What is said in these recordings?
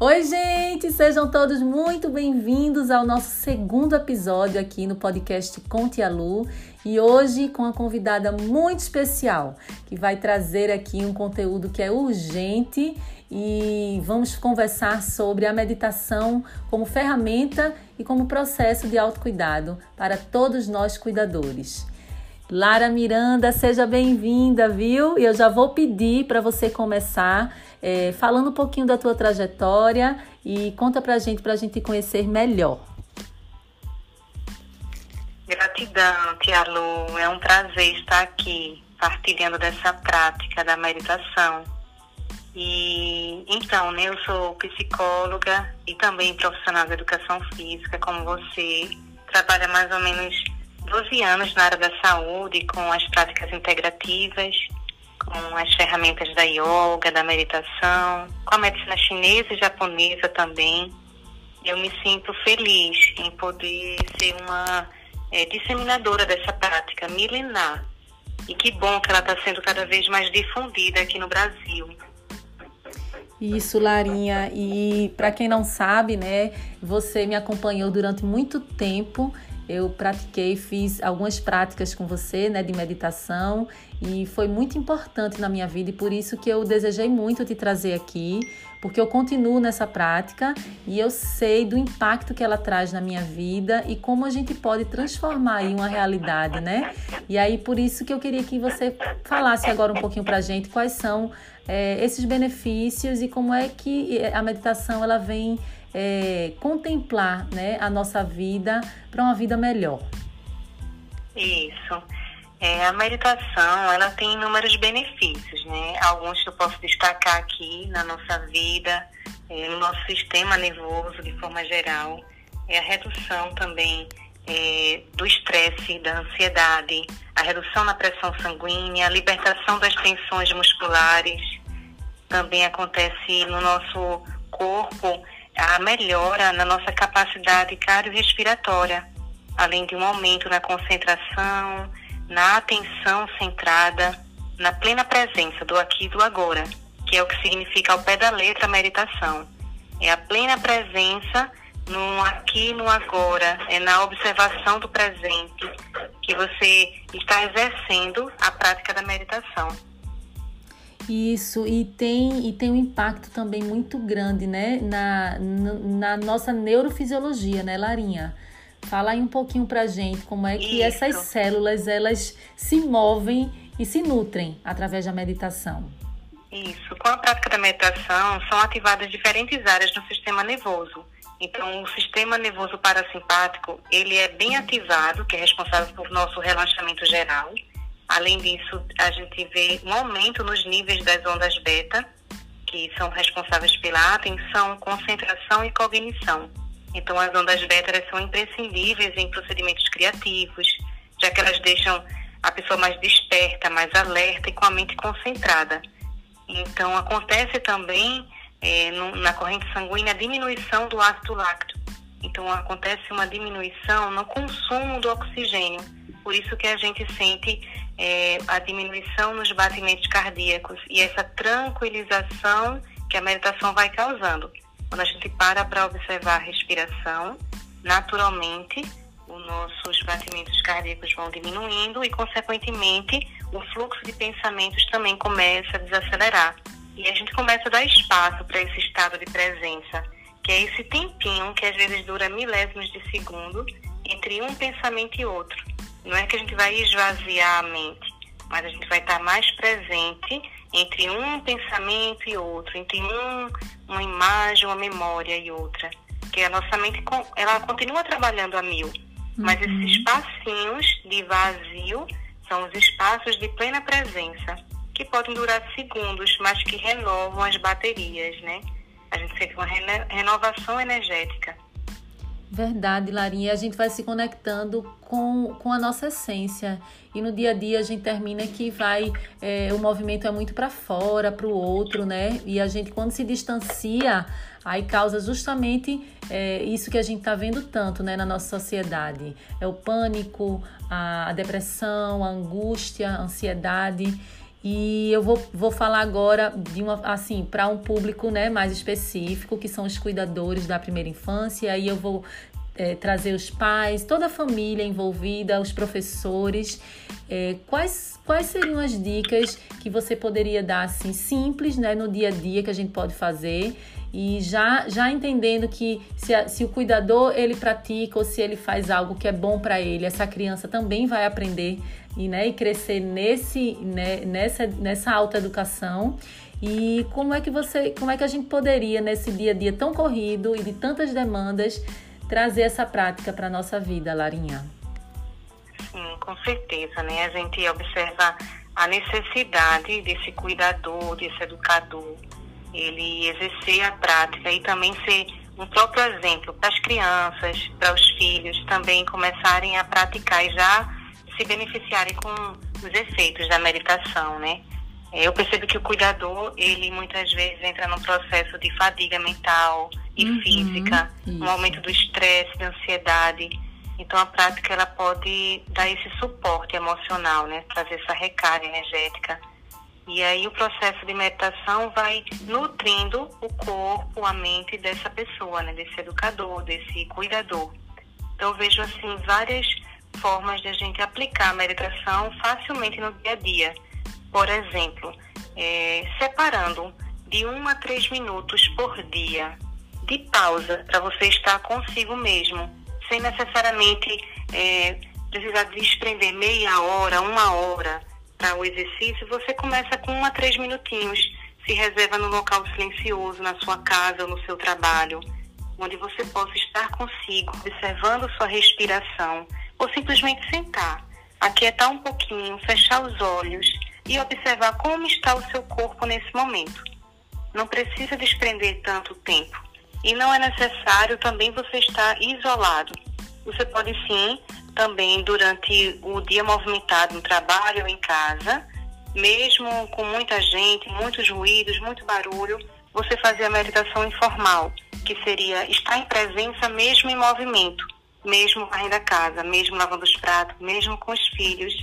Oi, gente! Sejam todos muito bem-vindos ao nosso segundo episódio aqui no podcast Conte a Lu e hoje com uma convidada muito especial que vai trazer aqui um conteúdo que é urgente e vamos conversar sobre a meditação como ferramenta e como processo de autocuidado para todos nós cuidadores. Lara Miranda, seja bem-vinda, viu? E eu já vou pedir para você começar é, falando um pouquinho da tua trajetória e conta pra gente, pra gente conhecer melhor. Gratidão, Tia Lu. É um prazer estar aqui partilhando dessa prática da meditação. E então, né, eu sou psicóloga e também profissional de educação física, como você. Trabalho mais ou menos 12 anos na área da saúde com as práticas integrativas com as ferramentas da yoga, da meditação, com a medicina chinesa e japonesa também. Eu me sinto feliz em poder ser uma é, disseminadora dessa prática milenar. E que bom que ela está sendo cada vez mais difundida aqui no Brasil. Isso, Larinha. E para quem não sabe, né, você me acompanhou durante muito tempo eu pratiquei, fiz algumas práticas com você, né, de meditação, e foi muito importante na minha vida e por isso que eu desejei muito te trazer aqui, porque eu continuo nessa prática e eu sei do impacto que ela traz na minha vida e como a gente pode transformar em uma realidade, né? E aí por isso que eu queria que você falasse agora um pouquinho pra gente quais são é, esses benefícios e como é que a meditação ela vem é, contemplar né, a nossa vida para uma vida melhor. Isso. É, a meditação ela tem inúmeros benefícios, né? Alguns que eu posso destacar aqui na nossa vida, é, no nosso sistema nervoso de forma geral, é a redução também é, do estresse, da ansiedade, a redução na pressão sanguínea, a libertação das tensões musculares, também acontece no nosso corpo a melhora na nossa capacidade cardiorrespiratória, além de um aumento na concentração, na atenção centrada, na plena presença do aqui e do agora, que é o que significa ao pé da letra a meditação. É a plena presença no aqui e no agora, é na observação do presente que você está exercendo a prática da meditação. Isso, e tem, e tem um impacto também muito grande, né, na, na nossa neurofisiologia, né, Larinha? Fala aí um pouquinho pra gente como é que Isso. essas células, elas se movem e se nutrem através da meditação. Isso, com a prática da meditação, são ativadas diferentes áreas do sistema nervoso. Então, o sistema nervoso parasimpático, ele é bem ativado, que é responsável por nosso relaxamento geral. Além disso, a gente vê um aumento nos níveis das ondas beta, que são responsáveis pela atenção, concentração e cognição. Então, as ondas beta são imprescindíveis em procedimentos criativos, já que elas deixam a pessoa mais desperta, mais alerta e com a mente concentrada. Então, acontece também é, no, na corrente sanguínea a diminuição do ácido láctico. Então, acontece uma diminuição no consumo do oxigênio. Por isso que a gente sente é, a diminuição nos batimentos cardíacos e essa tranquilização que a meditação vai causando. Quando a gente para para observar a respiração, naturalmente os nossos batimentos cardíacos vão diminuindo e, consequentemente, o fluxo de pensamentos também começa a desacelerar. E a gente começa a dar espaço para esse estado de presença, que é esse tempinho que às vezes dura milésimos de segundo entre um pensamento e outro. Não é que a gente vai esvaziar a mente, mas a gente vai estar mais presente entre um pensamento e outro, entre um, uma imagem, uma memória e outra. Que a nossa mente ela continua trabalhando a mil, mas uhum. esses espacinhos de vazio são os espaços de plena presença, que podem durar segundos, mas que renovam as baterias, né? A gente sente uma renovação energética. Verdade, Larinha. A gente vai se conectando com, com a nossa essência. E no dia a dia a gente termina que vai. É, o movimento é muito para fora, para o outro, né? E a gente, quando se distancia, aí causa justamente é, isso que a gente está vendo tanto né, na nossa sociedade: é o pânico, a, a depressão, a angústia, a ansiedade. E eu vou, vou falar agora de uma assim para um público né, mais específico, que são os cuidadores da primeira infância. E aí eu vou é, trazer os pais, toda a família envolvida, os professores. É, quais, quais seriam as dicas que você poderia dar assim simples né, no dia a dia que a gente pode fazer e já, já entendendo que se, a, se o cuidador ele pratica ou se ele faz algo que é bom para ele, essa criança também vai aprender e, né, e crescer nesse, né, nessa, nessa alta educação. E como é que você, como é que a gente poderia nesse dia a dia tão corrido e de tantas demandas trazer essa prática para nossa vida, Larinha? Sim, com certeza, né? A gente observa a necessidade desse cuidador, desse educador, ele exercer a prática e também ser um próprio exemplo para as crianças, para os filhos também começarem a praticar e já se beneficiarem com os efeitos da meditação, né? Eu percebo que o cuidador, ele muitas vezes entra num processo de fadiga mental e uhum, física, isso. um aumento do estresse, da ansiedade. Então a prática ela pode dar esse suporte emocional, né? Trazer essa recarga energética e aí o processo de meditação vai nutrindo o corpo, a mente dessa pessoa, né? desse educador, desse cuidador. Então vejo assim várias formas de a gente aplicar a meditação facilmente no dia a dia. Por exemplo, é, separando de um a três minutos por dia de pausa para você estar consigo mesmo, sem necessariamente é, precisar desprender meia hora, uma hora para o exercício, você começa com um a três minutinhos. Se reserva no local silencioso, na sua casa ou no seu trabalho, onde você possa estar consigo, observando sua respiração, ou simplesmente sentar, aquietar um pouquinho, fechar os olhos e observar como está o seu corpo nesse momento. Não precisa desprender tanto tempo. E não é necessário também você estar isolado. Você pode sim também durante o dia movimentado no trabalho ou em casa, mesmo com muita gente, muitos ruídos, muito barulho, você fazer a meditação informal, que seria estar em presença mesmo em movimento, mesmo varrendo a casa, mesmo lavando os pratos, mesmo com os filhos,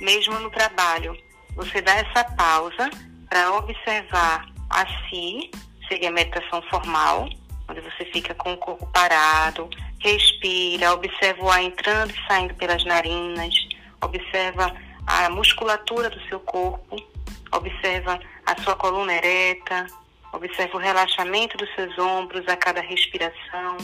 mesmo no trabalho. Você dá essa pausa para observar a si, seria a meditação formal, onde você fica com o corpo parado, respira, observa o ar entrando e saindo pelas narinas, observa a musculatura do seu corpo, observa a sua coluna ereta, observa o relaxamento dos seus ombros a cada respiração.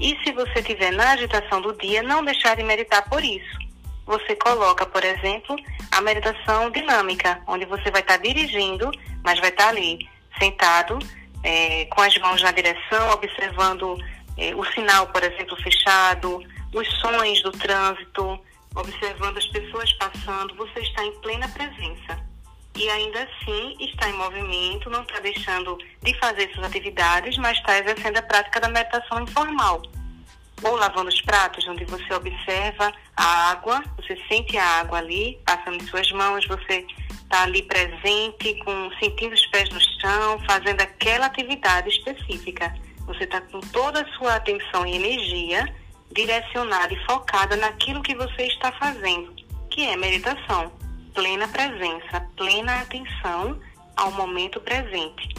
E se você estiver na agitação do dia, não deixar de meditar por isso. Você coloca, por exemplo, a meditação dinâmica, onde você vai estar dirigindo, mas vai estar ali, sentado, é, com as mãos na direção, observando é, o sinal, por exemplo, fechado, os sons do trânsito, observando as pessoas passando, você está em plena presença. E ainda assim está em movimento, não está deixando de fazer suas atividades, mas está exercendo a prática da meditação informal. Ou lavando os pratos, onde você observa a água, você sente a água ali, passando em suas mãos, você está ali presente, com, sentindo os pés no chão, fazendo aquela atividade específica. Você está com toda a sua atenção e energia direcionada e focada naquilo que você está fazendo, que é meditação. Plena presença, plena atenção ao momento presente.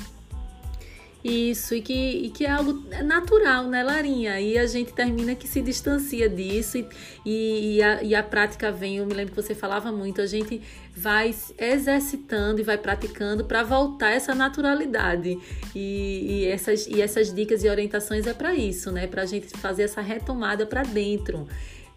Isso, e que, e que é algo natural, né, Larinha? E a gente termina que se distancia disso e, e, a, e a prática vem. Eu me lembro que você falava muito, a gente vai exercitando e vai praticando para voltar essa naturalidade. E, e, essas, e essas dicas e orientações é para isso, né? Para a gente fazer essa retomada para dentro.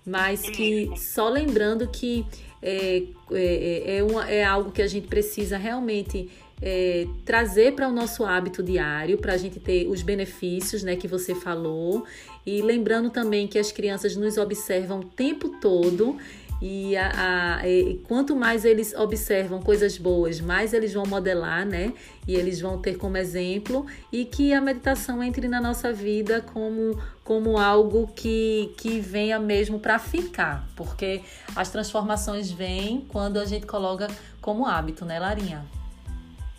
Mas que só lembrando que é, é, é, uma, é algo que a gente precisa realmente é, trazer para o nosso hábito diário, para a gente ter os benefícios né, que você falou. E lembrando também que as crianças nos observam o tempo todo. E, a, a, e quanto mais eles observam coisas boas, mais eles vão modelar, né? E eles vão ter como exemplo. E que a meditação entre na nossa vida como, como algo que, que venha mesmo para ficar. Porque as transformações vêm quando a gente coloca como hábito, né, Larinha?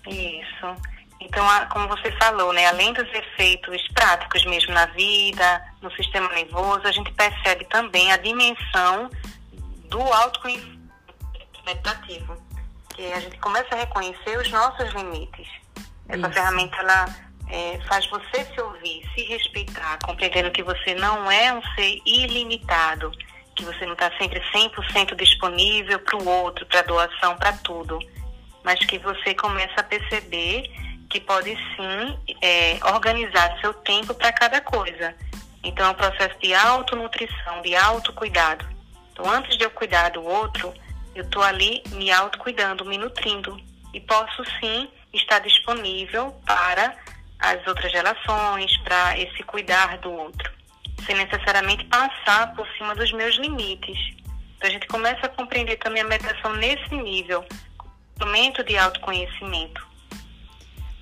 Isso. Então, como você falou, né, além dos efeitos práticos mesmo na vida, no sistema nervoso, a gente percebe também a dimensão do autoconhecimento meditativo, porque a gente começa a reconhecer os nossos limites. Essa Isso. ferramenta, ela é, faz você se ouvir, se respeitar, compreendendo que você não é um ser ilimitado, que você não está sempre 100% disponível para o outro, para doação, para tudo, mas que você começa a perceber que pode sim é, organizar seu tempo para cada coisa. Então, é um processo de autonutrição, de autocuidado. Então, antes de eu cuidar do outro, eu estou ali me autocuidando, me nutrindo. E posso sim estar disponível para as outras relações, para esse cuidar do outro, sem necessariamente passar por cima dos meus limites. Então, a gente começa a compreender também a meditação nesse nível, momento de autoconhecimento.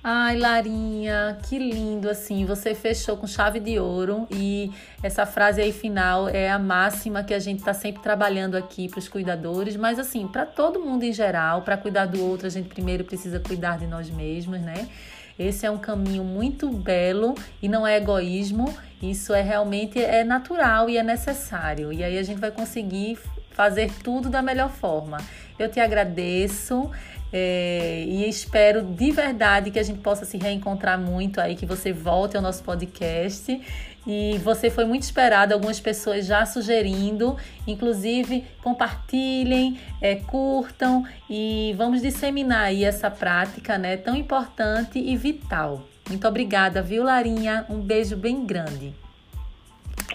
Ai, Larinha, que lindo assim. Você fechou com chave de ouro e essa frase aí final é a máxima que a gente está sempre trabalhando aqui para os cuidadores, mas assim, para todo mundo em geral, para cuidar do outro, a gente primeiro precisa cuidar de nós mesmos, né? Esse é um caminho muito belo e não é egoísmo, isso é realmente é natural e é necessário. E aí a gente vai conseguir fazer tudo da melhor forma. Eu te agradeço. É, e espero de verdade que a gente possa se reencontrar muito aí, que você volte ao nosso podcast. E você foi muito esperado, algumas pessoas já sugerindo, inclusive compartilhem, é, curtam e vamos disseminar aí essa prática né, tão importante e vital. Muito obrigada, viu, Larinha? Um beijo bem grande.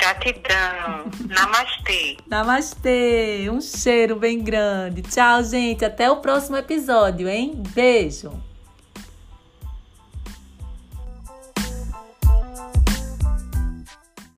Gratidão. Namastê. Namastê. Um cheiro bem grande. Tchau, gente. Até o próximo episódio, hein? Beijo.